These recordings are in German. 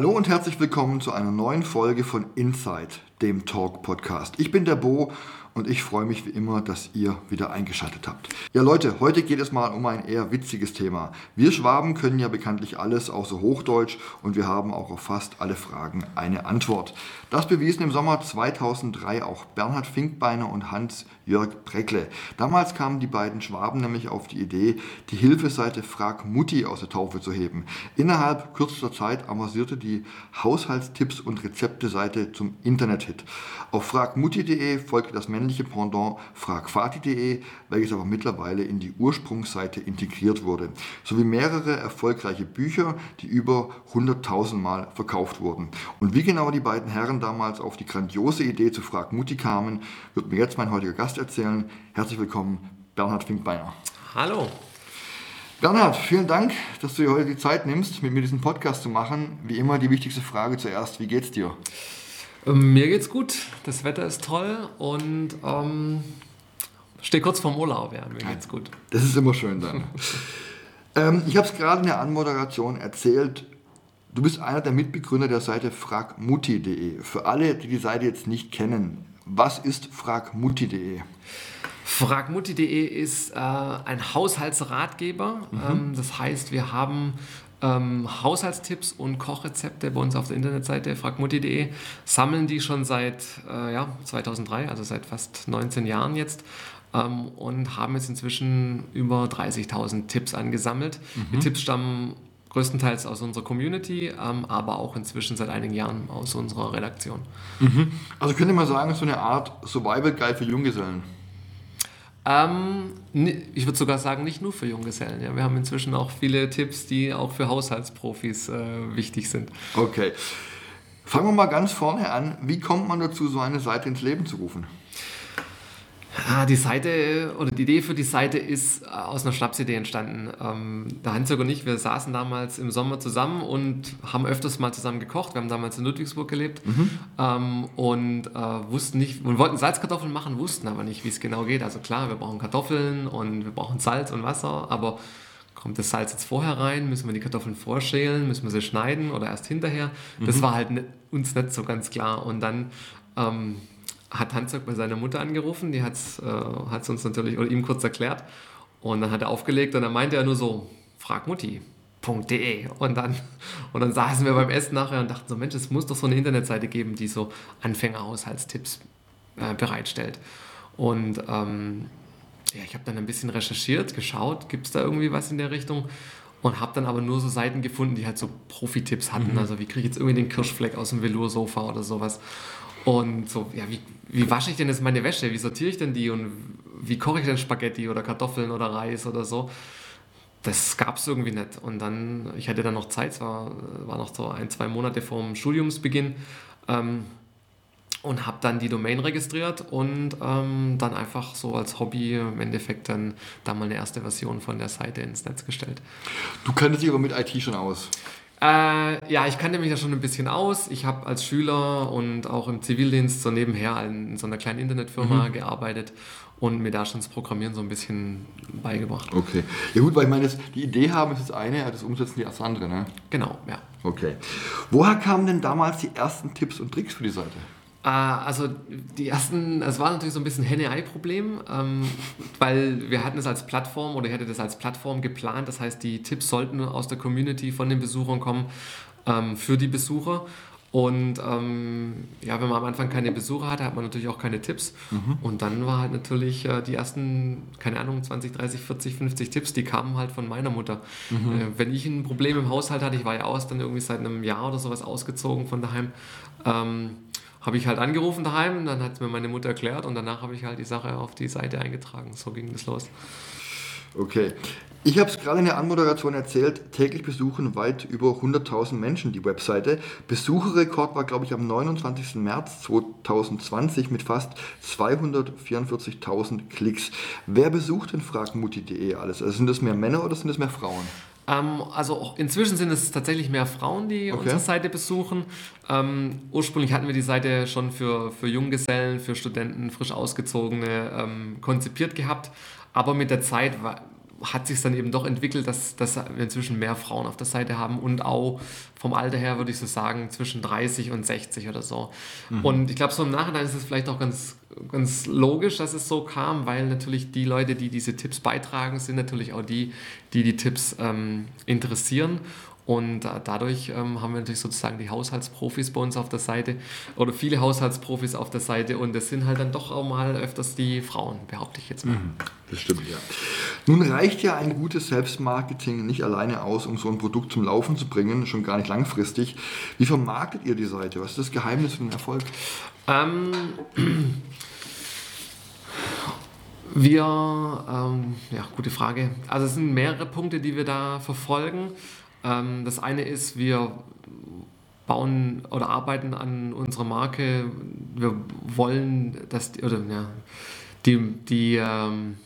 Hallo und herzlich willkommen zu einer neuen Folge von Inside, dem Talk Podcast. Ich bin der Bo und ich freue mich wie immer, dass ihr wieder eingeschaltet habt. Ja Leute, heute geht es mal um ein eher witziges Thema. Wir Schwaben können ja bekanntlich alles außer Hochdeutsch und wir haben auch auf fast alle Fragen eine Antwort. Das bewiesen im Sommer 2003 auch Bernhard Finkbeiner und Hans-Jörg Breckle. Damals kamen die beiden Schwaben nämlich auf die Idee, die Hilfeseite Frag Mutti aus der Taufe zu heben. Innerhalb kürzester Zeit avancierte die Haushaltstipps und Rezepte-Seite zum Internet-Hit. Auf fragmutti.de folgte das männliche Pendant fragvati.de, welches aber mittlerweile in die Ursprungsseite integriert wurde, sowie mehrere erfolgreiche Bücher, die über 100.000 Mal verkauft wurden. Und wie genau die beiden Herren damals auf die grandiose Idee zu Frag Mutti kamen, wird mir jetzt mein heutiger Gast erzählen. Herzlich willkommen, Bernhard Finkbeiner. Hallo. Bernhard, vielen Dank, dass du dir heute die Zeit nimmst, mit mir diesen Podcast zu machen. Wie immer die wichtigste Frage zuerst, wie geht's dir? Ähm, mir geht's gut, das Wetter ist toll und ähm, stehe kurz vorm Urlaub, ja, mir geht's gut. Das ist immer schön dann. ähm, ich habe es gerade in der Anmoderation erzählt, du bist einer der Mitbegründer der Seite fragmutti.de. Für alle, die die Seite jetzt nicht kennen, was ist fragmutti.de? Fragmutti.de ist äh, ein Haushaltsratgeber. Mhm. Ähm, das heißt, wir haben ähm, Haushaltstipps und Kochrezepte bei uns auf der Internetseite fragmutti.de, sammeln die schon seit äh, ja, 2003, also seit fast 19 Jahren jetzt. Ähm, und haben jetzt inzwischen über 30.000 Tipps angesammelt. Mhm. Die Tipps stammen größtenteils aus unserer Community, ähm, aber auch inzwischen seit einigen Jahren aus unserer Redaktion. Mhm. Also könnte man sagen, so eine Art Survival Guide für Junggesellen. Ähm, ich würde sogar sagen, nicht nur für Junggesellen. Ja. Wir haben inzwischen auch viele Tipps, die auch für Haushaltsprofis äh, wichtig sind. Okay. Fangen wir mal ganz vorne an. Wie kommt man dazu, so eine Seite ins Leben zu rufen? Ja, die Seite oder die Idee für die Seite ist aus einer Schnapsidee entstanden. Ähm, der Hans und ich, wir saßen damals im Sommer zusammen und haben öfters mal zusammen gekocht. Wir haben damals in Ludwigsburg gelebt mhm. ähm, und äh, wussten nicht, und wollten Salzkartoffeln machen, wussten aber nicht, wie es genau geht. Also klar, wir brauchen Kartoffeln und wir brauchen Salz und Wasser, aber kommt das Salz jetzt vorher rein? Müssen wir die Kartoffeln vorschälen? Müssen wir sie schneiden oder erst hinterher? Das mhm. war halt ne, uns nicht so ganz klar. Und dann ähm, hat Hanzog bei seiner Mutter angerufen, die hat es äh, uns natürlich oder ihm kurz erklärt. Und dann hat er aufgelegt und dann meinte er nur so, frag Mutti.de. Und dann, und dann saßen wir beim Essen nachher und dachten so, Mensch, es muss doch so eine Internetseite geben, die so Anfängerhaushaltstipps äh, bereitstellt. Und ähm, ja, ich habe dann ein bisschen recherchiert, geschaut, gibt es da irgendwie was in der Richtung? Und habe dann aber nur so Seiten gefunden, die halt so Profi-Tipps hatten. Mhm. Also wie kriege ich jetzt irgendwie den Kirschfleck aus dem Velour-Sofa oder sowas. Und so, ja, wie, wie wasche ich denn jetzt meine Wäsche? Wie sortiere ich denn die? Und wie koche ich denn Spaghetti oder Kartoffeln oder Reis oder so? Das gab es irgendwie nicht. Und dann, ich hatte dann noch Zeit, es war, war noch so ein, zwei Monate vor dem Studiumsbeginn. Ähm, und habe dann die Domain registriert und ähm, dann einfach so als Hobby im Endeffekt dann da mal eine erste Version von der Seite ins Netz gestellt. Du kanntest dich aber mit IT schon aus. Äh, ja, ich kannte mich da schon ein bisschen aus. Ich habe als Schüler und auch im Zivildienst so nebenher in so einer kleinen Internetfirma mhm. gearbeitet und mir da schon das Programmieren so ein bisschen beigebracht. Okay. Ja gut, weil ich meine, die Idee haben ist das eine, das Umsetzen die das andere, ne? Genau, ja. Okay. Woher kamen denn damals die ersten Tipps und Tricks für die Seite? Äh, also die ersten, es war natürlich so ein bisschen Henne-Ei-Problem, ähm, weil wir hatten es als Plattform oder ich hätte das als Plattform geplant. Das heißt, die Tipps sollten aus der Community von den Besuchern kommen ähm, für die Besucher. Und ähm, ja, wenn man am Anfang keine Besucher hatte, hat man natürlich auch keine Tipps. Mhm. Und dann war halt natürlich äh, die ersten, keine Ahnung, 20, 30, 40, 50 Tipps, die kamen halt von meiner Mutter. Mhm. Äh, wenn ich ein Problem im Haushalt hatte, ich war ja aus, dann irgendwie seit einem Jahr oder sowas ausgezogen von daheim. Habe ich halt angerufen daheim, dann hat es mir meine Mutter erklärt und danach habe ich halt die Sache auf die Seite eingetragen. So ging das los. Okay. Ich habe es gerade in der Anmoderation erzählt, täglich besuchen weit über 100.000 Menschen die Webseite. Besucherrekord war, glaube ich, am 29. März 2020 mit fast 244.000 Klicks. Wer besucht denn fragmutti.de alles? Also sind das mehr Männer oder sind das mehr Frauen? Ähm, also inzwischen sind es tatsächlich mehr Frauen, die okay. unsere Seite besuchen. Ähm, ursprünglich hatten wir die Seite schon für, für Junggesellen, für Studenten, frisch ausgezogene ähm, konzipiert gehabt. Aber mit der Zeit war, hat sich dann eben doch entwickelt, dass, dass wir inzwischen mehr Frauen auf der Seite haben und auch vom Alter her würde ich so sagen zwischen 30 und 60 oder so. Mhm. Und ich glaube, so im Nachhinein ist es vielleicht auch ganz, ganz logisch, dass es so kam, weil natürlich die Leute, die diese Tipps beitragen, sind natürlich auch die, die die Tipps ähm, interessieren. Und dadurch ähm, haben wir natürlich sozusagen die Haushaltsprofis bei uns auf der Seite oder viele Haushaltsprofis auf der Seite und das sind halt dann doch auch mal öfters die Frauen, behaupte ich jetzt mal. Mhm, das stimmt, ja. Nun reicht ja ein gutes Selbstmarketing nicht alleine aus, um so ein Produkt zum Laufen zu bringen, schon gar nicht langfristig. Wie vermarktet ihr die Seite? Was ist das Geheimnis für den Erfolg? Ähm, wir, ähm, ja, gute Frage. Also es sind mehrere Punkte, die wir da verfolgen. Ähm, das eine ist, wir bauen oder arbeiten an unserer Marke. Wir wollen, dass die, oder ja, die, die ähm,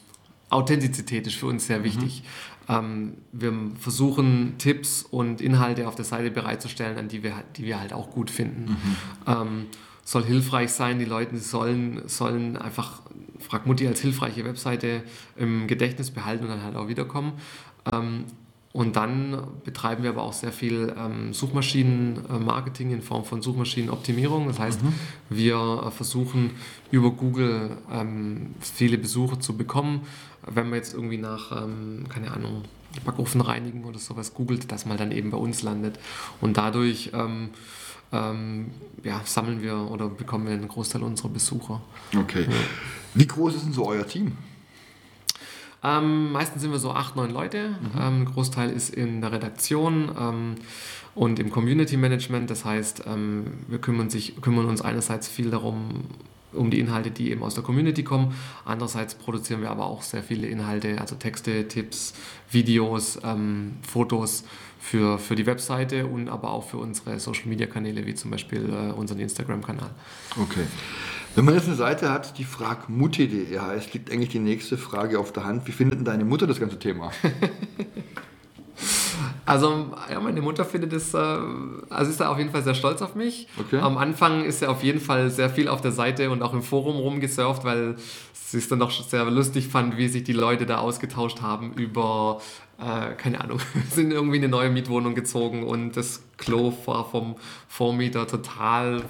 Authentizität ist für uns sehr mhm. wichtig. Mhm. Ähm, wir versuchen Tipps und Inhalte auf der Seite bereitzustellen, an die wir, die wir halt auch gut finden. Mhm. Ähm, soll hilfreich sein, die Leute sollen, sollen einfach Frag Mutti als hilfreiche Webseite im Gedächtnis behalten und dann halt auch wiederkommen. Und dann betreiben wir aber auch sehr viel ähm, Suchmaschinenmarketing in Form von Suchmaschinenoptimierung. Das heißt, mhm. wir versuchen über Google ähm, viele Besucher zu bekommen. Wenn man jetzt irgendwie nach, ähm, keine Ahnung, Backofen reinigen oder sowas googelt, dass man dann eben bei uns landet. Und dadurch ähm, ähm, ja, sammeln wir oder bekommen wir einen Großteil unserer Besucher. Okay. Ja. Wie groß ist denn so euer Team? Ähm, meistens sind wir so acht, neun Leute. Mhm. Ähm, ein Großteil ist in der Redaktion ähm, und im Community Management. Das heißt, ähm, wir kümmern, sich, kümmern uns einerseits viel darum, um die Inhalte, die eben aus der Community kommen. Andererseits produzieren wir aber auch sehr viele Inhalte, also Texte, Tipps, Videos, ähm, Fotos für, für die Webseite und aber auch für unsere Social-Media-Kanäle, wie zum Beispiel äh, unseren Instagram-Kanal. Okay. Wenn man jetzt eine Seite hat, die fragmutti.de heißt, liegt eigentlich die nächste Frage auf der Hand. Wie findet denn deine Mutter das ganze Thema? Also, ja, meine Mutter findet es, äh, also ist da auf jeden Fall sehr stolz auf mich. Okay. Am Anfang ist er auf jeden Fall sehr viel auf der Seite und auch im Forum rumgesurft, weil sie es dann doch sehr lustig fand, wie sich die Leute da ausgetauscht haben über, äh, keine Ahnung, sind irgendwie in eine neue Mietwohnung gezogen und das Klo war vom Vormieter total,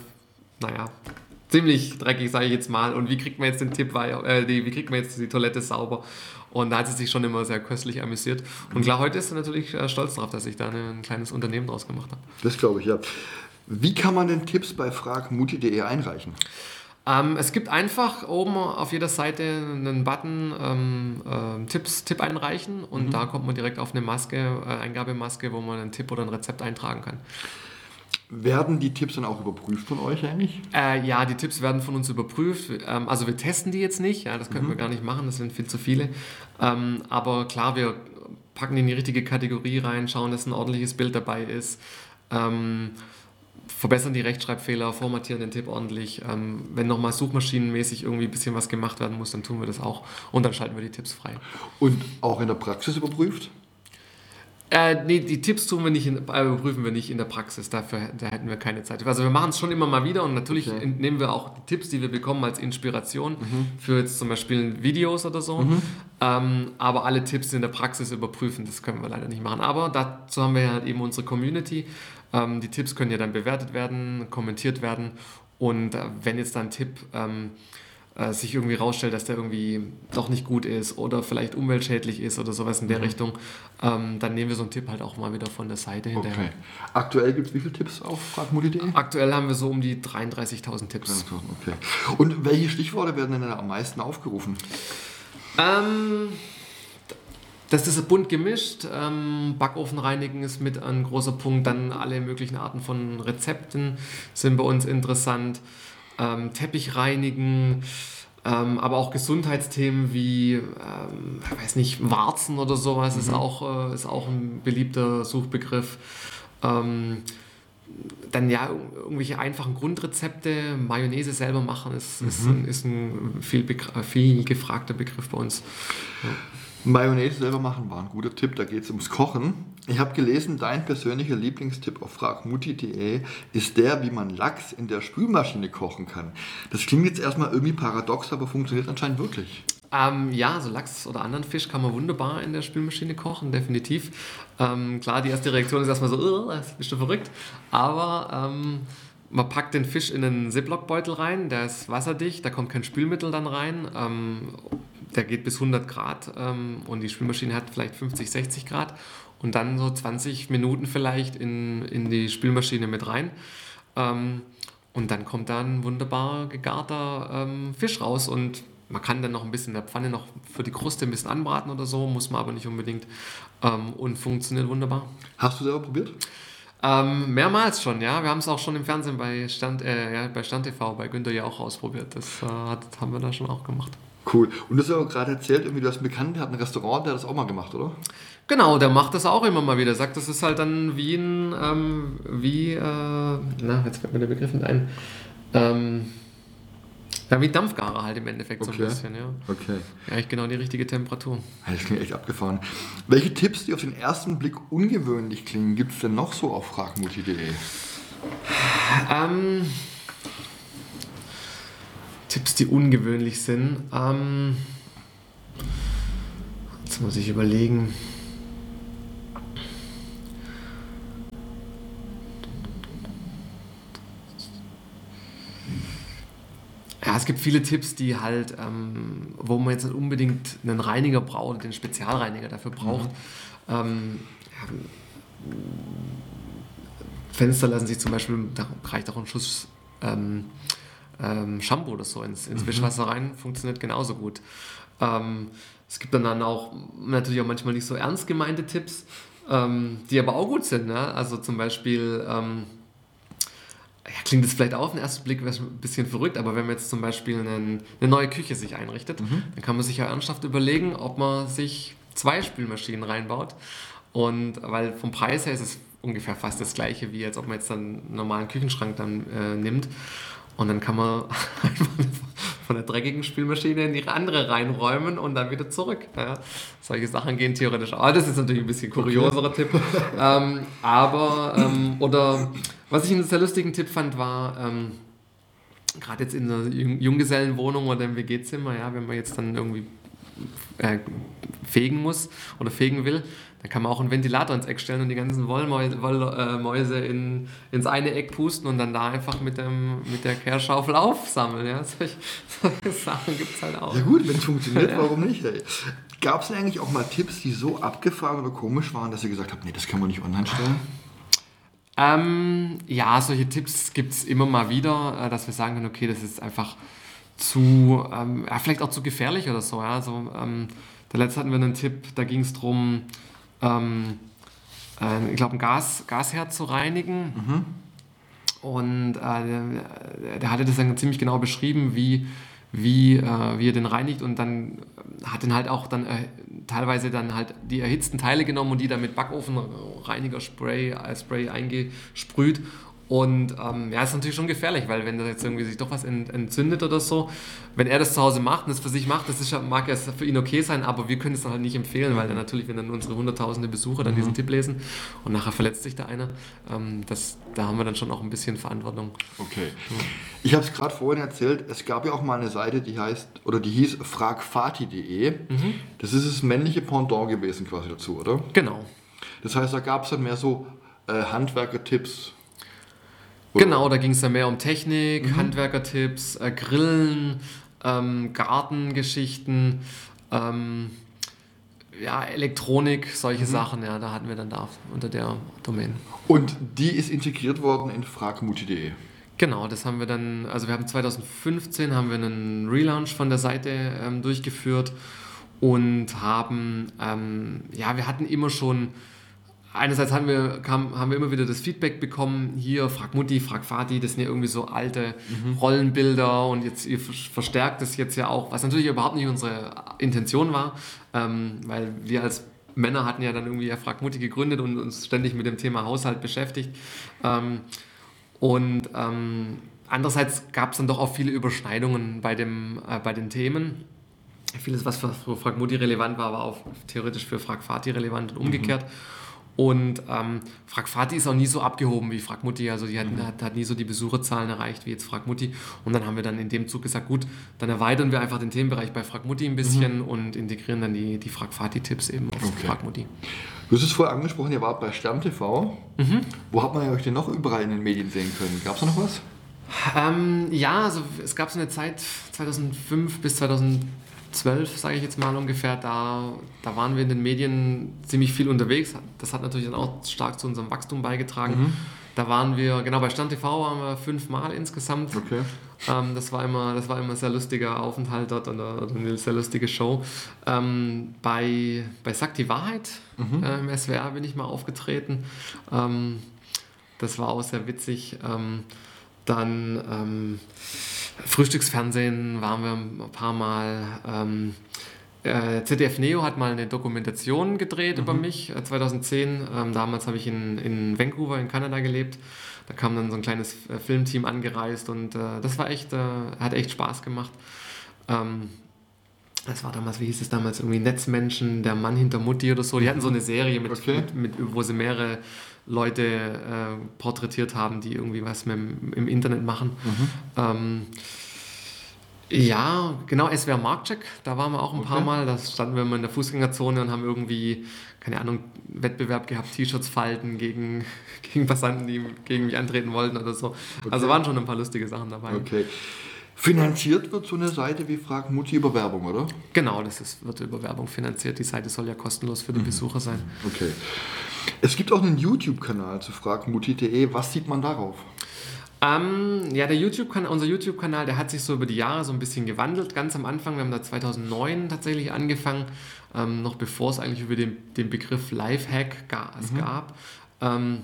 naja, ziemlich dreckig, sage ich jetzt mal. Und wie kriegt man jetzt den Tipp, äh, die, wie kriegt man jetzt die Toilette sauber? Und da hat sie sich schon immer sehr köstlich amüsiert. Und klar, heute ist sie natürlich äh, stolz darauf, dass ich da ein kleines Unternehmen draus gemacht habe. Das glaube ich, ja. Wie kann man denn Tipps bei fragmuti.de einreichen? Ähm, es gibt einfach oben auf jeder Seite einen Button ähm, äh, Tipps, Tipp einreichen und mhm. da kommt man direkt auf eine Maske, äh, Eingabemaske, wo man einen Tipp oder ein Rezept eintragen kann. Werden die Tipps dann auch überprüft von euch eigentlich? Äh, ja, die Tipps werden von uns überprüft. Ähm, also wir testen die jetzt nicht, ja, das können mhm. wir gar nicht machen, das sind viel zu viele. Ähm, aber klar, wir packen die in die richtige Kategorie rein, schauen, dass ein ordentliches Bild dabei ist. Ähm, verbessern die Rechtschreibfehler, formatieren den Tipp ordentlich. Ähm, wenn nochmal suchmaschinenmäßig irgendwie ein bisschen was gemacht werden muss, dann tun wir das auch und dann schalten wir die Tipps frei. Und auch in der Praxis überprüft? Äh, nee, die Tipps tun wir nicht in, äh, prüfen wir nicht in der Praxis, dafür da hätten wir keine Zeit. Also wir machen es schon immer mal wieder und natürlich okay. nehmen wir auch die Tipps, die wir bekommen, als Inspiration mhm. für jetzt zum Beispiel Videos oder so. Mhm. Ähm, aber alle Tipps in der Praxis überprüfen, das können wir leider nicht machen. Aber dazu haben wir halt eben unsere Community. Ähm, die Tipps können ja dann bewertet werden, kommentiert werden und äh, wenn jetzt dann ein Tipp... Ähm, äh, sich irgendwie rausstellt, dass der irgendwie doch nicht gut ist oder vielleicht umweltschädlich ist oder sowas in der mhm. Richtung, ähm, dann nehmen wir so einen Tipp halt auch mal wieder von der Seite hinterher. Okay. Aktuell gibt es wie viele Tipps auf fragmodi.de? Aktuell haben wir so um die 33.000 Tipps. Okay. Und welche Stichworte werden denn am meisten aufgerufen? Ähm, das ist bunt gemischt. Ähm, Backofen reinigen ist mit ein großer Punkt. Dann alle möglichen Arten von Rezepten sind bei uns interessant ähm, Teppich reinigen, Ähm, aber auch Gesundheitsthemen wie, ähm, weiß nicht, Warzen oder sowas mhm. ist, auch, äh, ist auch ein beliebter Suchbegriff. Ähm, dann ja, irgendwelche einfachen Grundrezepte, Mayonnaise selber machen, ist, mhm. ist, ein, ist ein viel, viel gefragter Begriff bei uns. Ja. Mayonnaise selber machen war ein guter Tipp, da geht es ums Kochen. Ich habe gelesen, dein persönlicher Lieblingstipp auf fragmutti.de ist der, wie man Lachs in der Spülmaschine kochen kann. Das klingt jetzt erstmal irgendwie paradox, aber funktioniert anscheinend wirklich. Ähm, ja, so Lachs oder anderen Fisch kann man wunderbar in der Spülmaschine kochen, definitiv. Ähm, klar, die erste Reaktion ist erstmal so, bist du verrückt? Aber ähm, man packt den Fisch in einen Ziploc-Beutel rein, der ist wasserdicht, da kommt kein Spülmittel dann rein. Der geht bis 100 Grad ähm, und die Spülmaschine hat vielleicht 50, 60 Grad und dann so 20 Minuten vielleicht in, in die Spülmaschine mit rein. Ähm, und dann kommt da ein wunderbar gegarter ähm, Fisch raus und man kann dann noch ein bisschen in der Pfanne noch für die Kruste ein bisschen anbraten oder so, muss man aber nicht unbedingt ähm, und funktioniert wunderbar. Hast du selber probiert? Ähm, mehrmals schon, ja. Wir haben es auch schon im Fernsehen bei Stand, äh, ja, bei Stand TV, bei Günther ja auch ausprobiert. Das äh, hat, haben wir da schon auch gemacht. Cool. Und du hast ja gerade erzählt, irgendwie, du hast einen Bekannten, der hat ein Restaurant, der hat das auch mal gemacht, oder? Genau, der macht das auch immer mal wieder. Sagt, das ist halt dann wie ein, ähm, wie, äh, na, jetzt fällt mir der Begriff nicht ein. Ähm, ja, wie Dampfgarer halt im Endeffekt okay. so ein bisschen, ja. Okay. Echt genau die richtige Temperatur. Das klingt echt abgefahren. Welche Tipps, die auf den ersten Blick ungewöhnlich klingen, gibt es denn noch so auf fragmutti.de? Ähm, Tipps, die ungewöhnlich sind. Ähm, jetzt muss ich überlegen. Ja, es gibt viele Tipps, die halt, ähm, wo man jetzt nicht unbedingt einen Reiniger braucht, den Spezialreiniger dafür braucht. Mhm. Ähm, ja, Fenster lassen sich zum Beispiel, da reicht auch ein Schuss ähm, ähm, Shampoo oder so ins, ins mhm. Wischwasser rein, funktioniert genauso gut. Ähm, es gibt dann, dann auch natürlich auch manchmal nicht so ernst gemeinte Tipps, ähm, die aber auch gut sind. Ne? Also zum Beispiel, ähm, ja, klingt das vielleicht auf den ersten Blick ein bisschen verrückt, aber wenn man jetzt zum Beispiel einen, eine neue Küche sich einrichtet, mhm. dann kann man sich ja ernsthaft überlegen, ob man sich zwei Spülmaschinen reinbaut. Und weil vom Preis her ist es ungefähr fast das gleiche, wie als ob man jetzt dann einen normalen Küchenschrank dann äh, nimmt. Und dann kann man einfach von der dreckigen Spülmaschine in die andere reinräumen und dann wieder zurück. Ja, solche Sachen gehen theoretisch auch. Das ist natürlich ein bisschen kurioserer. Tipp. Ähm, aber, ähm, oder was ich einen sehr lustigen Tipp fand, war, ähm, gerade jetzt in einer Junggesellenwohnung oder im WG-Zimmer, ja, wenn man jetzt dann irgendwie äh, fegen muss oder fegen will, dann kann man auch einen Ventilator ins Eck stellen und die ganzen Wollmäuse, Wollmäuse in, ins eine Eck pusten und dann da einfach mit, dem, mit der Kehrschaufel aufsammeln. Ja? Solche, solche Sachen gibt es halt auch. Ja gut, wenn es funktioniert, ja. warum nicht? Gab es denn eigentlich auch mal Tipps, die so abgefahren oder komisch waren, dass ihr gesagt habt, nee, das können wir nicht online stellen? Ähm, ja, solche Tipps gibt es immer mal wieder, äh, dass wir sagen können, okay, das ist einfach zu, ähm, ja, vielleicht auch zu gefährlich oder so. Ja? Also, ähm, der letzte hatten wir einen Tipp, da ging es darum, ähm, äh, ich glaube, ein Gas, Gasherd zu reinigen. Mhm. Und äh, der, hatte das dann ziemlich genau beschrieben, wie, wie, äh, wie er den reinigt und dann hat den halt auch dann äh, teilweise dann halt die erhitzten Teile genommen und die dann mit Backofenreiniger-Spray äh, Spray eingesprüht und ähm, ja, ist natürlich schon gefährlich, weil wenn da jetzt irgendwie sich doch was entzündet oder so, wenn er das zu Hause macht und das für sich macht, das ist, mag ja für ihn okay sein, aber wir können es dann halt nicht empfehlen, weil dann natürlich, wenn dann unsere hunderttausende Besucher dann mhm. diesen Tipp lesen und nachher verletzt sich da einer, ähm, das, da haben wir dann schon auch ein bisschen Verantwortung. Okay. Ich habe es gerade vorhin erzählt, es gab ja auch mal eine Seite, die heißt, oder die hieß fragfati.de. Mhm. Das ist das männliche Pendant gewesen quasi dazu, oder? Genau. Das heißt, da gab es dann mehr so äh, Handwerker-Tipps Genau, da ging es ja mehr um Technik, mhm. Handwerkertipps, äh, Grillen, ähm, Gartengeschichten, ähm, ja, Elektronik, solche mhm. Sachen, ja, da hatten wir dann da unter der Domain. Und die ist integriert worden in fragmutti.de. Genau, das haben wir dann, also wir haben 2015 haben wir einen Relaunch von der Seite ähm, durchgeführt und haben, ähm, ja, wir hatten immer schon einerseits haben wir, kam, haben wir immer wieder das Feedback bekommen, hier, frag Mutti, frag Vati, das sind ja irgendwie so alte mhm. Rollenbilder und jetzt ihr verstärkt das jetzt ja auch, was natürlich überhaupt nicht unsere Intention war, ähm, weil wir als Männer hatten ja dann irgendwie ja Frag Mutti gegründet und uns ständig mit dem Thema Haushalt beschäftigt. Ähm, und ähm, andererseits gab es dann doch auch viele Überschneidungen bei, dem, äh, bei den Themen. Vieles, was für, Frag Mutti relevant war, war auch theoretisch für Frag Vati relevant und umgekehrt. Mhm. Und ähm, Frag Vati ist auch nie so abgehoben wie Frag Mutti. Also die hat, mhm. hat, hat, nie so die Besucherzahlen erreicht wie jetzt Frag Mutti. Und dann haben wir dann in dem Zug gesagt, gut, dann erweitern wir einfach den Themenbereich bei Frag Mutti ein bisschen mhm. und integrieren dann die, die Frag Vati-Tipps eben auf okay. Frag Mutti. Du hast es vorher angesprochen, ihr wart bei Stern TV. Mhm. Wo hat man euch denn noch überall in den Medien sehen können? Gab es da noch was? Ähm, ja, also es gab so eine Zeit 2005 bis 2010 12, sage ich jetzt mal ungefähr, da, da waren wir in den Medien ziemlich viel unterwegs. Das hat natürlich dann auch stark zu unserem Wachstum beigetragen. Mhm. Da waren wir, genau, bei Stand TV waren wir fünfmal insgesamt. Okay. Ähm, das, war immer, das war immer ein sehr lustiger Aufenthalt dort und eine sehr lustige Show. Ähm, bei, bei Sack die Wahrheit mhm. äh, im SWR bin ich mal aufgetreten. Ähm, das war auch sehr witzig. Ähm, dann ähm, Frühstücksfernsehen waren wir ein paar Mal. Ähm, äh, ZDF Neo hat mal eine Dokumentation gedreht mhm. über mich, äh, 2010. Ähm, damals habe ich in, in Vancouver in Kanada gelebt. Da kam dann so ein kleines äh, Filmteam angereist und äh, das war echt, äh, hat echt Spaß gemacht. Ähm, das war damals, wie hieß es damals, irgendwie Netzmenschen, der Mann hinter Mutti oder so. Die hatten so eine Serie, mit, okay. mit, mit wo sie mehrere Leute äh, porträtiert haben, die irgendwie was im, im Internet machen. Mhm. Ähm, ja, genau, SWR Marktcheck, da waren wir auch ein okay. paar Mal. Da standen wir immer in der Fußgängerzone und haben irgendwie, keine Ahnung, Wettbewerb gehabt, T-Shirts falten gegen, gegen Passanten, die gegen mich antreten wollten oder so. Okay. Also waren schon ein paar lustige Sachen dabei. Okay. Finanziert wird so eine Seite wie Frag Mutti über Werbung, oder? Genau, das ist, wird über Werbung finanziert. Die Seite soll ja kostenlos für die mhm. Besucher sein. Okay. Es gibt auch einen YouTube-Kanal zu fragmutti.de. Was sieht man darauf? Ähm, ja, der YouTube unser YouTube-Kanal, der hat sich so über die Jahre so ein bisschen gewandelt. Ganz am Anfang, wir haben da 2009 tatsächlich angefangen, ähm, noch bevor es eigentlich über den, den Begriff Lifehack ga, es mhm. gab. Ähm,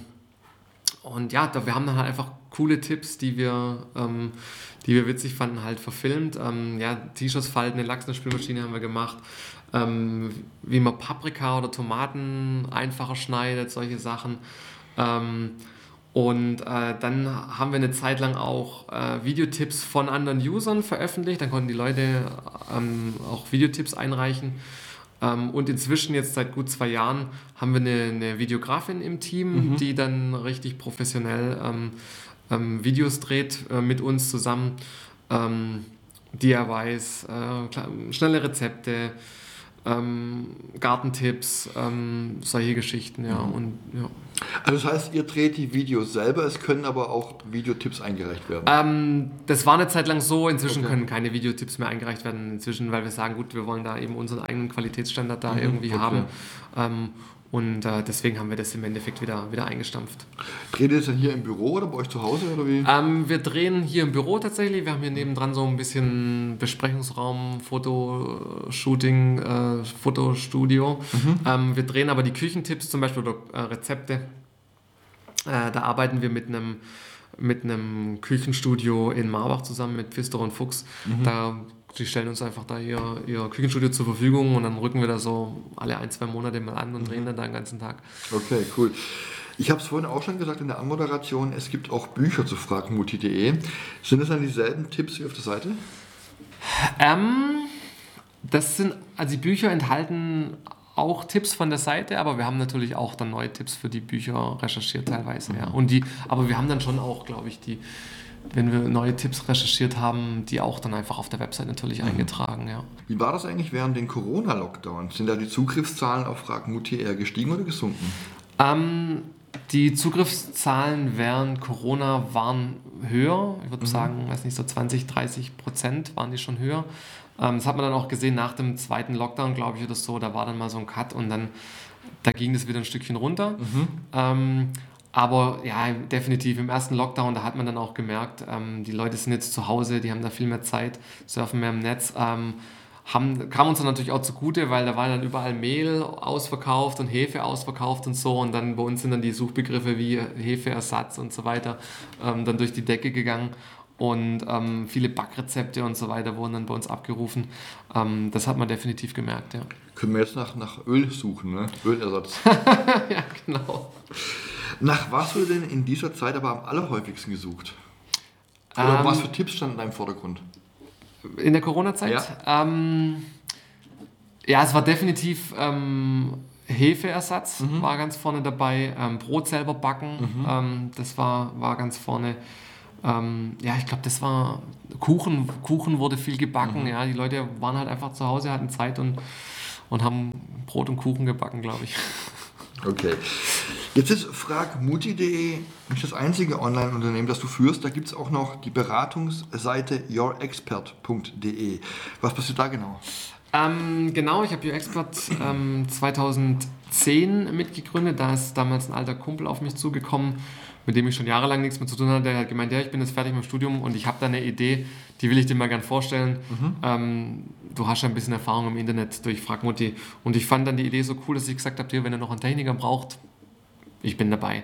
und ja, da, wir haben dann halt einfach coole Tipps, die wir, ähm, die wir witzig fanden, halt verfilmt. Ähm, ja, T-Shirts falten, eine Lachs in der Spülmaschine haben wir gemacht. Ähm, wie man Paprika oder Tomaten einfacher schneidet, solche Sachen. Ähm, und äh, dann haben wir eine Zeit lang auch äh, Videotipps von anderen Usern veröffentlicht. Dann konnten die Leute ähm, auch Videotipps einreichen. Ähm, und inzwischen, jetzt seit gut zwei Jahren, haben wir eine, eine Videografin im Team, mhm. die dann richtig professionell ähm, ähm, Videos dreht äh, mit uns zusammen. Ähm, DIYs, äh, schnelle Rezepte, ähm, Gartentipps, ähm, solche Geschichten, ja. Mhm. Und, ja. Also das heißt, ihr dreht die Videos selber, es können aber auch Videotipps eingereicht werden? Ähm, das war eine Zeit lang so, inzwischen okay. können keine Videotipps mehr eingereicht werden, inzwischen, weil wir sagen, gut, wir wollen da eben unseren eigenen Qualitätsstandard da mhm, irgendwie okay. haben. Ähm, und äh, deswegen haben wir das im Endeffekt wieder, wieder eingestampft. Dreht ihr das dann hier im Büro oder bei euch zu Hause oder wie? Ähm, wir drehen hier im Büro tatsächlich. Wir haben hier nebendran so ein bisschen Besprechungsraum, Fotoshooting, äh, Fotostudio. Mhm. Ähm, wir drehen aber die Küchentipps zum Beispiel oder äh, Rezepte. Äh, da arbeiten wir mit einem mit einem Küchenstudio in Marbach zusammen mit Pfister und Fuchs. Mhm. Da die stellen uns einfach da ihr, ihr Küchenstudio zur Verfügung und dann rücken wir da so alle ein, zwei Monate mal an und drehen dann da den ganzen Tag. Okay, cool. Ich habe es vorhin auch schon gesagt in der Anmoderation, es gibt auch Bücher zu fragmutti.de. Sind das dann dieselben Tipps wie auf der Seite? Ähm, das sind, also die Bücher enthalten auch Tipps von der Seite, aber wir haben natürlich auch dann neue Tipps für die Bücher recherchiert teilweise. Ja. Und die, aber wir haben dann schon auch, glaube ich, die wenn wir neue Tipps recherchiert haben, die auch dann einfach auf der Website natürlich mhm. eingetragen. Ja. Wie war das eigentlich während den Corona-Lockdowns? Sind da die Zugriffszahlen auf Fragmutti eher gestiegen oder gesunken? Ähm, die Zugriffszahlen während Corona waren höher. Ich würde mhm. sagen, weiß nicht, so 20, 30 Prozent waren die schon höher. Ähm, das hat man dann auch gesehen nach dem zweiten Lockdown, glaube ich, oder so. Da war dann mal so ein Cut und dann da ging es wieder ein Stückchen runter. Mhm. Ähm, aber ja, definitiv im ersten Lockdown, da hat man dann auch gemerkt, ähm, die Leute sind jetzt zu Hause, die haben da viel mehr Zeit, surfen mehr im Netz, ähm, haben, kam uns dann natürlich auch zugute, weil da war dann überall Mehl ausverkauft und Hefe ausverkauft und so. Und dann bei uns sind dann die Suchbegriffe wie Hefeersatz und so weiter ähm, dann durch die Decke gegangen. Und ähm, viele Backrezepte und so weiter wurden dann bei uns abgerufen. Ähm, das hat man definitiv gemerkt, ja. Können wir jetzt nach, nach Öl suchen, ne? Ölersatz. ja, genau. Nach was wurde denn in dieser Zeit aber am allerhäufigsten gesucht? Oder Ähm, was für Tipps standen da im Vordergrund? In der Corona-Zeit? Ja. Ähm, ja, es war definitiv ähm, Hefeersatz, war ganz vorne dabei. Ähm, Brot selber backen, ähm, das war, war ganz vorne. Ähm, ja, ich glaube, das war Kuchen. Kuchen wurde viel gebacken. Ja, die Leute waren halt einfach zu Hause, hatten Zeit und, und haben Brot und Kuchen gebacken, glaube ich. Okay. Jetzt ist fragmuti.de nicht das einzige Online-Unternehmen, das du führst. Da gibt es auch noch die Beratungsseite yourexpert.de. Was passiert da genau? Ähm, genau, ich habe YourExpert ähm, 2010 mitgegründet. Da ist damals ein alter Kumpel auf mich zugekommen, mit dem ich schon jahrelang nichts mehr zu tun hatte. Der hat gemeint, ja, ich bin jetzt fertig mit dem Studium und ich habe da eine Idee, die will ich dir mal gern vorstellen. Ähm, du hast ja ein bisschen Erfahrung im Internet durch Fragmutti. Und ich fand dann die Idee so cool, dass ich gesagt habe, wenn ihr noch einen Techniker braucht, ich bin dabei.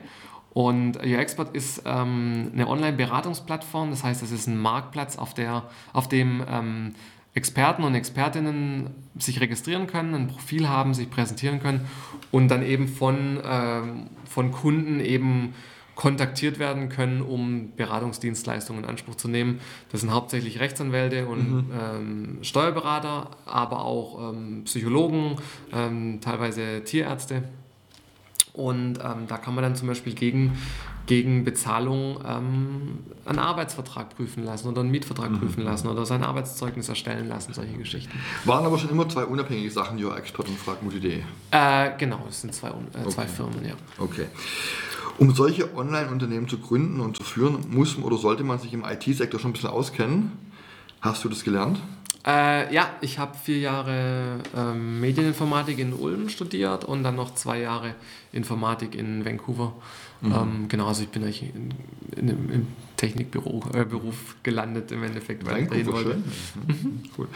Und YourExpert ist ähm, eine Online-Beratungsplattform, das heißt, es ist ein Marktplatz, auf, der, auf dem ähm, Experten und Expertinnen sich registrieren können, ein Profil haben, sich präsentieren können und dann eben von, ähm, von Kunden eben kontaktiert werden können, um Beratungsdienstleistungen in Anspruch zu nehmen. Das sind hauptsächlich Rechtsanwälte und ähm, Steuerberater, aber auch ähm, Psychologen, ähm, teilweise Tierärzte. Und ähm, da kann man dann zum Beispiel gegen, gegen Bezahlung ähm, einen Arbeitsvertrag prüfen lassen oder einen Mietvertrag prüfen lassen oder sein Arbeitszeugnis erstellen lassen, solche Geschichten. Waren aber schon immer zwei unabhängige Sachen, YourExpert und fragmuti.de. Äh, genau, es sind zwei, äh, zwei Okay. Firmen, ja. Okay. Um solche Online-Unternehmen zu gründen und zu führen, muss oder sollte man sich im IT-Sektor schon ein bisschen auskennen. Hast du das gelernt? Äh, ja, ich habe vier Jahre ähm, Medieninformatik in Ulm studiert und dann noch zwei Jahre Informatik in Vancouver. Ähm, genau, also ich bin eigentlich in, in, im- Technikberuf äh, Beruf gelandet im Endeffekt, weil ich Vancouver, wollte. schön. Mhm. Cool.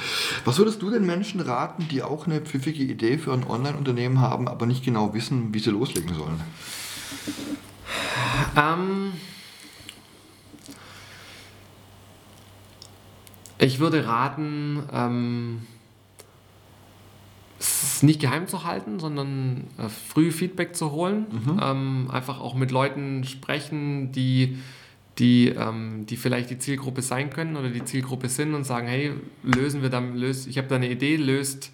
Was würdest du den Menschen raten, die auch eine pfiffige Idee für ein Online-Unternehmen haben, aber nicht genau wissen, wie sie loslegen sollen? Ähm, ich würde raten, ähm, es nicht geheim zu halten, sondern äh, früh Feedback zu holen. Ähm, einfach auch mit Leuten sprechen, die, die, ähm, die vielleicht die Zielgruppe sein können oder die Zielgruppe sind und sagen, hey, lösen wir dann, löst, ich habe da eine Idee, löst,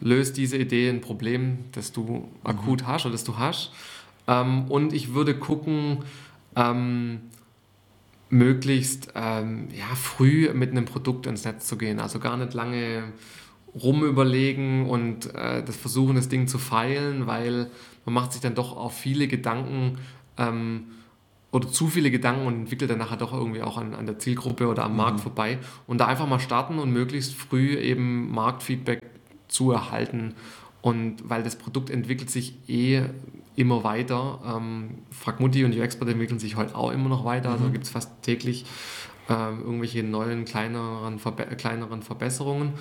löst diese Idee ein Problem, das du akut hast oder das du hast. Ähm, und ich würde gucken, ähm, möglichst ähm, ja, früh mit einem Produkt ins Netz zu gehen. Also gar nicht lange rumüberlegen und äh, das versuchen, das Ding zu feilen, weil man macht sich dann doch auch viele Gedanken ähm, oder zu viele Gedanken und entwickelt dann nachher doch irgendwie auch an, an der Zielgruppe oder am Markt vorbei. Und da einfach mal starten und möglichst früh eben Marktfeedback zu erhalten. Und weil das Produkt entwickelt sich eh immer weiter. Ähm, Fragmutti und UXpert entwickeln sich heute auch immer noch weiter. Also gibt es fast täglich ähm, irgendwelche neuen, kleineren, Verbe kleineren Verbesserungen.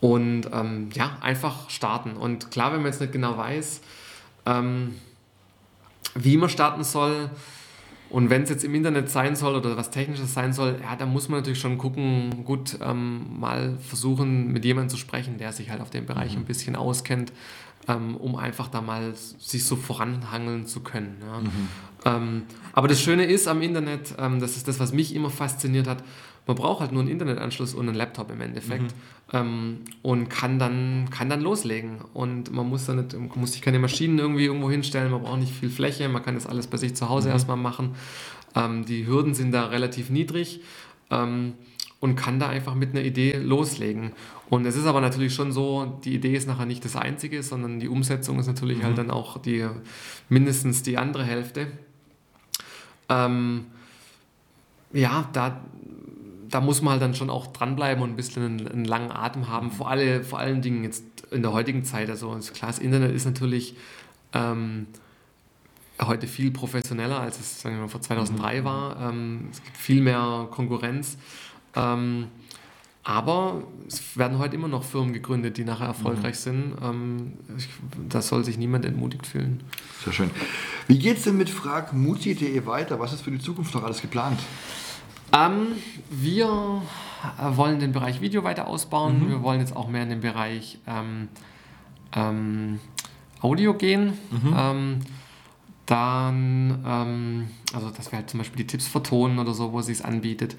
Und ähm, ja, einfach starten. Und klar, wenn man jetzt nicht genau weiß, ähm, wie man starten soll, und wenn es jetzt im Internet sein soll oder was Technisches sein soll, ja, dann muss man natürlich schon gucken, gut, ähm, mal versuchen, mit jemandem zu sprechen, der sich halt auf dem Bereich ein bisschen auskennt, ähm, um einfach da mal sich so voranhangeln zu können. Ja. Ähm, aber das Schöne ist am Internet, ähm, das ist das, was mich immer fasziniert hat, man braucht halt nur einen Internetanschluss und einen Laptop im Endeffekt ähm, und kann dann, kann dann loslegen. Und man muss, dann nicht, muss sich keine Maschinen irgendwie irgendwo hinstellen, man braucht nicht viel Fläche, man kann das alles bei sich zu Hause erstmal machen. Ähm, die Hürden sind da relativ niedrig ähm, und kann da einfach mit einer Idee loslegen. Und es ist aber natürlich schon so, die Idee ist nachher nicht das Einzige, sondern die Umsetzung ist natürlich halt dann auch die mindestens die andere Hälfte. Ähm, ja, da, da muss man halt dann schon auch dranbleiben und ein bisschen einen, einen langen Atem haben. Vor, alle, vor allen Dingen jetzt in der heutigen Zeit. Also klar, das Internet ist natürlich ähm, heute viel professioneller, als es sagen wir mal, vor 2003 war. Ähm, es gibt viel mehr Konkurrenz. Ähm, aber es werden heute immer noch Firmen gegründet, die nachher erfolgreich mhm. sind. Ähm, da soll sich niemand entmutigt fühlen. Sehr schön. Wie geht es denn mit fragmuti.de weiter? Was ist für die Zukunft noch alles geplant? Ähm, wir wollen den Bereich Video weiter ausbauen. Mhm. Wir wollen jetzt auch mehr in den Bereich ähm, ähm, Audio gehen. Mhm. Ähm, dann, ähm, also dass wir halt zum Beispiel die Tipps vertonen oder so, wo es sich anbietet.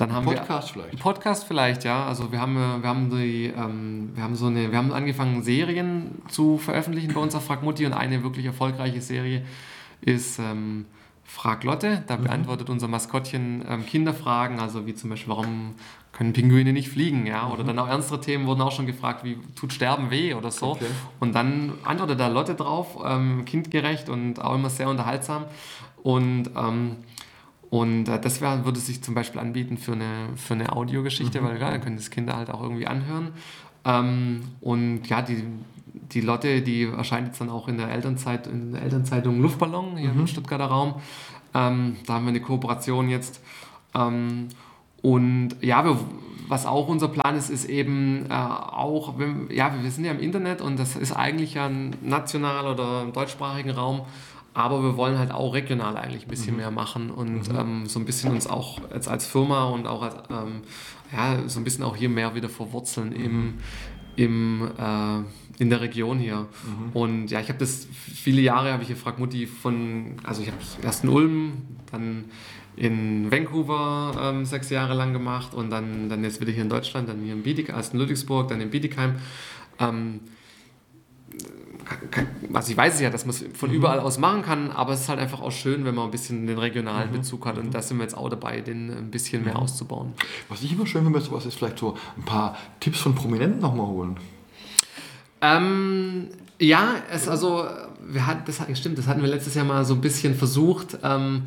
Dann haben Podcast wir, vielleicht. Podcast vielleicht, ja. Also wir haben, wir haben die, ähm, wir haben so eine, wir haben angefangen Serien zu veröffentlichen bei uns auf Fragmutti und eine wirklich erfolgreiche Serie ist ähm, Frag Lotte. Da mhm. beantwortet unser Maskottchen ähm, Kinderfragen, also wie zum Beispiel, warum können Pinguine nicht fliegen, ja? Oder mhm. dann auch ernstere Themen wurden auch schon gefragt, wie tut Sterben weh oder so. Okay. Und dann antwortet da Lotte drauf, ähm, kindgerecht und auch immer sehr unterhaltsam. Und ähm, und äh, das wär, würde sich zum Beispiel anbieten für eine, für eine Audiogeschichte, mhm. weil klar, dann können das Kinder halt auch irgendwie anhören. Ähm, und ja, die, die Lotte, die erscheint jetzt dann auch in der Elternzeit, in der Elternzeitung Luftballon hier mhm. im Stuttgarter Raum. Ähm, da haben wir eine Kooperation jetzt. Ähm, und ja, wir, was auch unser Plan ist, ist eben äh, auch, wenn, ja, wir sind ja im Internet und das ist eigentlich ja ein national oder im deutschsprachigen Raum aber wir wollen halt auch regional eigentlich ein bisschen mhm. mehr machen und mhm. ähm, so ein bisschen uns auch jetzt als Firma und auch als, ähm, ja, so ein bisschen auch hier mehr wieder verwurzeln mhm. im, im, äh, in der Region hier. Mhm. Und ja, ich habe das, viele Jahre habe ich gefragt, Mutti von, also ich habe erst in Ulm, dann in Vancouver ähm, sechs Jahre lang gemacht und dann, dann jetzt wieder hier in Deutschland, dann hier in Bietigheim, erst in Ludwigsburg, dann in Bietigheim. Ähm, also ich weiß es ja, dass man es von mhm. überall aus machen kann, aber es ist halt einfach auch schön, wenn man ein bisschen den regionalen mhm. Bezug hat und mhm. da sind wir jetzt auch dabei, den ein bisschen mehr mhm. auszubauen. Was ich immer schön finde sowas ist vielleicht so ein paar Tipps von Prominenten nochmal holen. Ähm, ja, es also, wir hatten, das stimmt, das hatten wir letztes Jahr mal so ein bisschen versucht, ähm,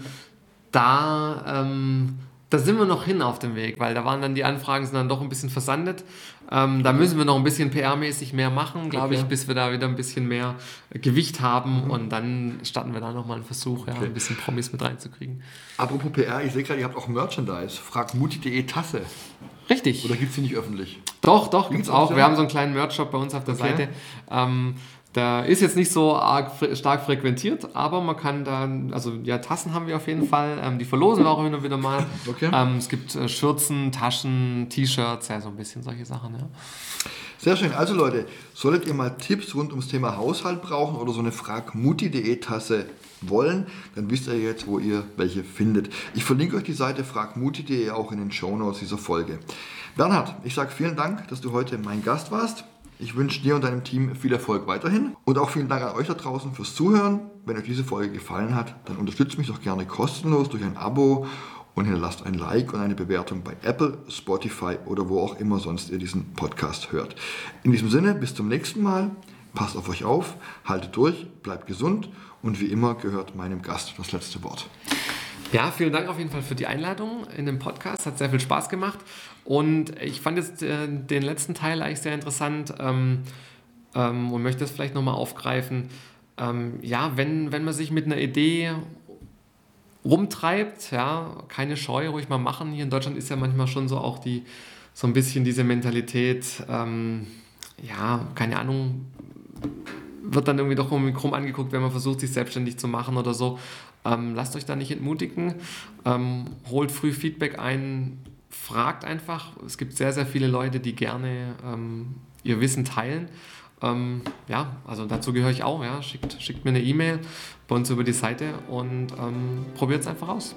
da ähm, da sind wir noch hin auf dem Weg, weil da waren dann die Anfragen sind dann doch ein bisschen versandet. Ähm, da müssen wir noch ein bisschen PR-mäßig mehr machen, glaube okay. ich, bis wir da wieder ein bisschen mehr Gewicht haben mhm. und dann starten wir da nochmal einen Versuch, ja, okay. ein bisschen Promis mit reinzukriegen. Apropos PR, ich sehe gerade, ihr habt auch Merchandise. Frag muti.de Tasse. Richtig. Oder gibt es die nicht öffentlich? Doch, doch, gibt es auch. auch. Wir haben so einen kleinen Merch-Shop bei uns auf der okay. Seite. Ähm, der ist jetzt nicht so arg, stark frequentiert, aber man kann dann, also ja, Tassen haben wir auf jeden Fall, ähm, die verlosen wir auch immer wieder mal. Okay. Ähm, es gibt äh, Schürzen, Taschen, T-Shirts, ja, so ein bisschen solche Sachen, ja. Sehr schön. Also Leute, solltet ihr mal Tipps rund ums Thema Haushalt brauchen oder so eine fragmutti.de Tasse wollen, dann wisst ihr jetzt, wo ihr welche findet. Ich verlinke euch die Seite fragmutti.de auch in den Shownotes dieser Folge. Bernhard, ich sage vielen Dank, dass du heute mein Gast warst. Ich wünsche dir und deinem Team viel Erfolg weiterhin und auch vielen Dank an euch da draußen fürs Zuhören. Wenn euch diese Folge gefallen hat, dann unterstützt mich doch gerne kostenlos durch ein Abo und hinterlasst ein Like und eine Bewertung bei Apple, Spotify oder wo auch immer sonst ihr diesen Podcast hört. In diesem Sinne, bis zum nächsten Mal. Passt auf euch auf, haltet durch, bleibt gesund und wie immer gehört meinem Gast das letzte Wort. Ja, vielen Dank auf jeden Fall für die Einladung in den Podcast. Hat sehr viel Spaß gemacht. Und ich fand jetzt äh, den letzten Teil eigentlich sehr interessant ähm, ähm, und möchte das vielleicht nochmal aufgreifen. Ähm, ja, wenn, wenn man sich mit einer Idee rumtreibt, ja, keine Scheu, ruhig mal machen. Hier in Deutschland ist ja manchmal schon so auch die, so ein bisschen diese Mentalität, ähm, ja, keine Ahnung, wird dann irgendwie doch irgendwie krumm angeguckt, wenn man versucht, sich selbstständig zu machen oder so. Ähm, lasst euch da nicht entmutigen. Ähm, holt früh Feedback ein. Fragt einfach. Es gibt sehr, sehr viele Leute, die gerne ähm, ihr Wissen teilen. Ähm, ja, also dazu gehöre ich auch. Ja. Schickt, schickt mir eine E-Mail bei uns über die Seite und ähm, probiert es einfach aus.